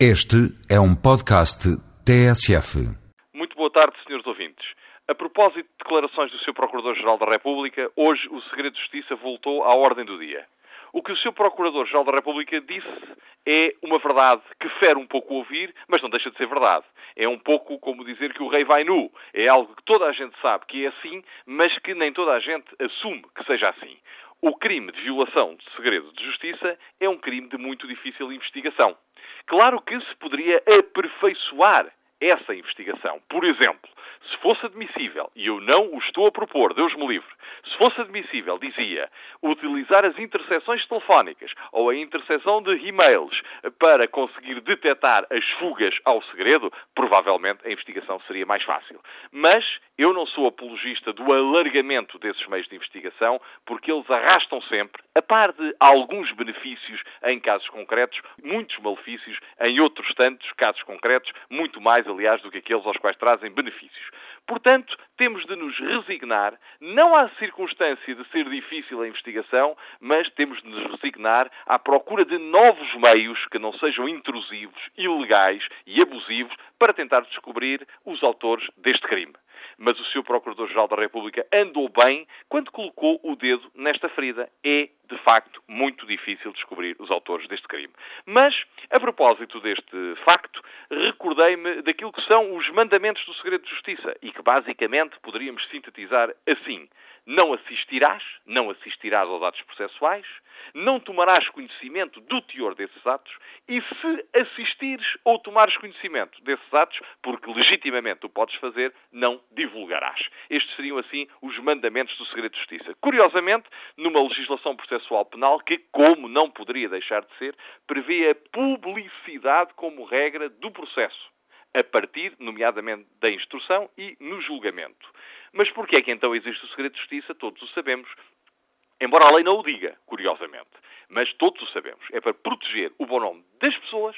Este é um podcast TSF. Muito boa tarde, senhores ouvintes. A propósito de declarações do Sr. Procurador-Geral da República, hoje o Segredo de Justiça voltou à ordem do dia. O que o Sr. Procurador-Geral da República disse é uma verdade que fere um pouco ouvir, mas não deixa de ser verdade. É um pouco como dizer que o rei vai nu. É algo que toda a gente sabe que é assim, mas que nem toda a gente assume que seja assim. O crime de violação de segredo de justiça é um crime de muito difícil investigação. Claro que se poderia aperfeiçoar essa investigação. Por exemplo, se fosse admissível, e eu não o estou a propor, Deus me livre, se fosse admissível, dizia, utilizar as interseções telefónicas ou a interseção de e-mails para conseguir detectar as fugas ao segredo, provavelmente a investigação seria mais fácil. Mas eu não sou apologista do alargamento desses meios de investigação, porque eles arrastam sempre, a par de alguns benefícios em casos concretos, muitos malefícios em outros tantos casos concretos, muito mais, aliás, do que aqueles aos quais trazem benefícios. Portanto, temos de nos resignar, não à circunstância de ser difícil a investigação, mas temos de nos resignar à procura de novos meios que não sejam intrusivos, ilegais e abusivos para tentar descobrir os autores deste crime. Mas o Sr. Procurador-Geral da República andou bem quando colocou o dedo nesta ferida. É, de facto, muito difícil descobrir os autores deste crime. Mas, a propósito deste facto, recordei-me daquilo que são os mandamentos do segredo de justiça e que, basicamente, poderíamos sintetizar assim. Não assistirás, não assistirás aos atos processuais, não tomarás conhecimento do teor desses atos e se assistires ou tomares conhecimento desses atos, porque legitimamente o podes fazer, não divulgarás. Estes seriam, assim, os mandamentos do segredo de justiça. Curiosamente, numa legislação processual penal que, como não poderia deixar de ser, prevê a publicidade como regra do processo a partir, nomeadamente, da instrução e no julgamento. Mas porquê é que então existe o segredo de justiça? Todos o sabemos. Embora a lei não o diga, curiosamente. Mas todos o sabemos. É para proteger o bom nome das pessoas,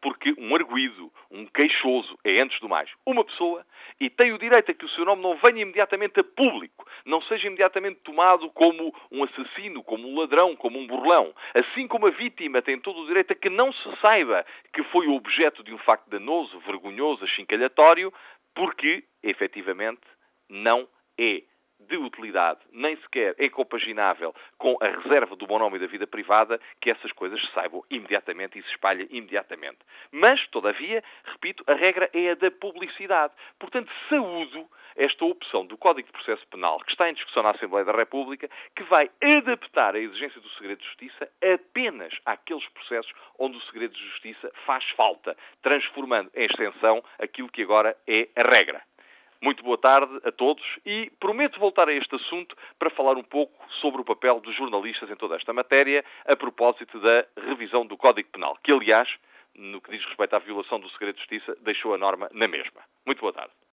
porque um arguído, um queixoso, é antes do mais uma pessoa e tem o direito a que o seu nome não venha imediatamente a público, não seja imediatamente tomado como um assassino, como um ladrão, como um burlão. Assim como a vítima tem todo o direito a que não se saiba que foi o objeto de um facto danoso, vergonhoso, achincalhatório, porque, efetivamente, não é de utilidade, nem sequer é compaginável com a reserva do bom nome e da vida privada, que essas coisas se saibam imediatamente e se espalhem imediatamente. Mas, todavia, repito, a regra é a da publicidade. Portanto, saúdo esta opção do Código de Processo Penal, que está em discussão na Assembleia da República, que vai adaptar a exigência do segredo de justiça apenas àqueles processos onde o segredo de justiça faz falta, transformando em extensão aquilo que agora é a regra. Muito boa tarde a todos e prometo voltar a este assunto para falar um pouco sobre o papel dos jornalistas em toda esta matéria, a propósito da revisão do Código Penal, que, aliás, no que diz respeito à violação do segredo de justiça, deixou a norma na mesma. Muito boa tarde.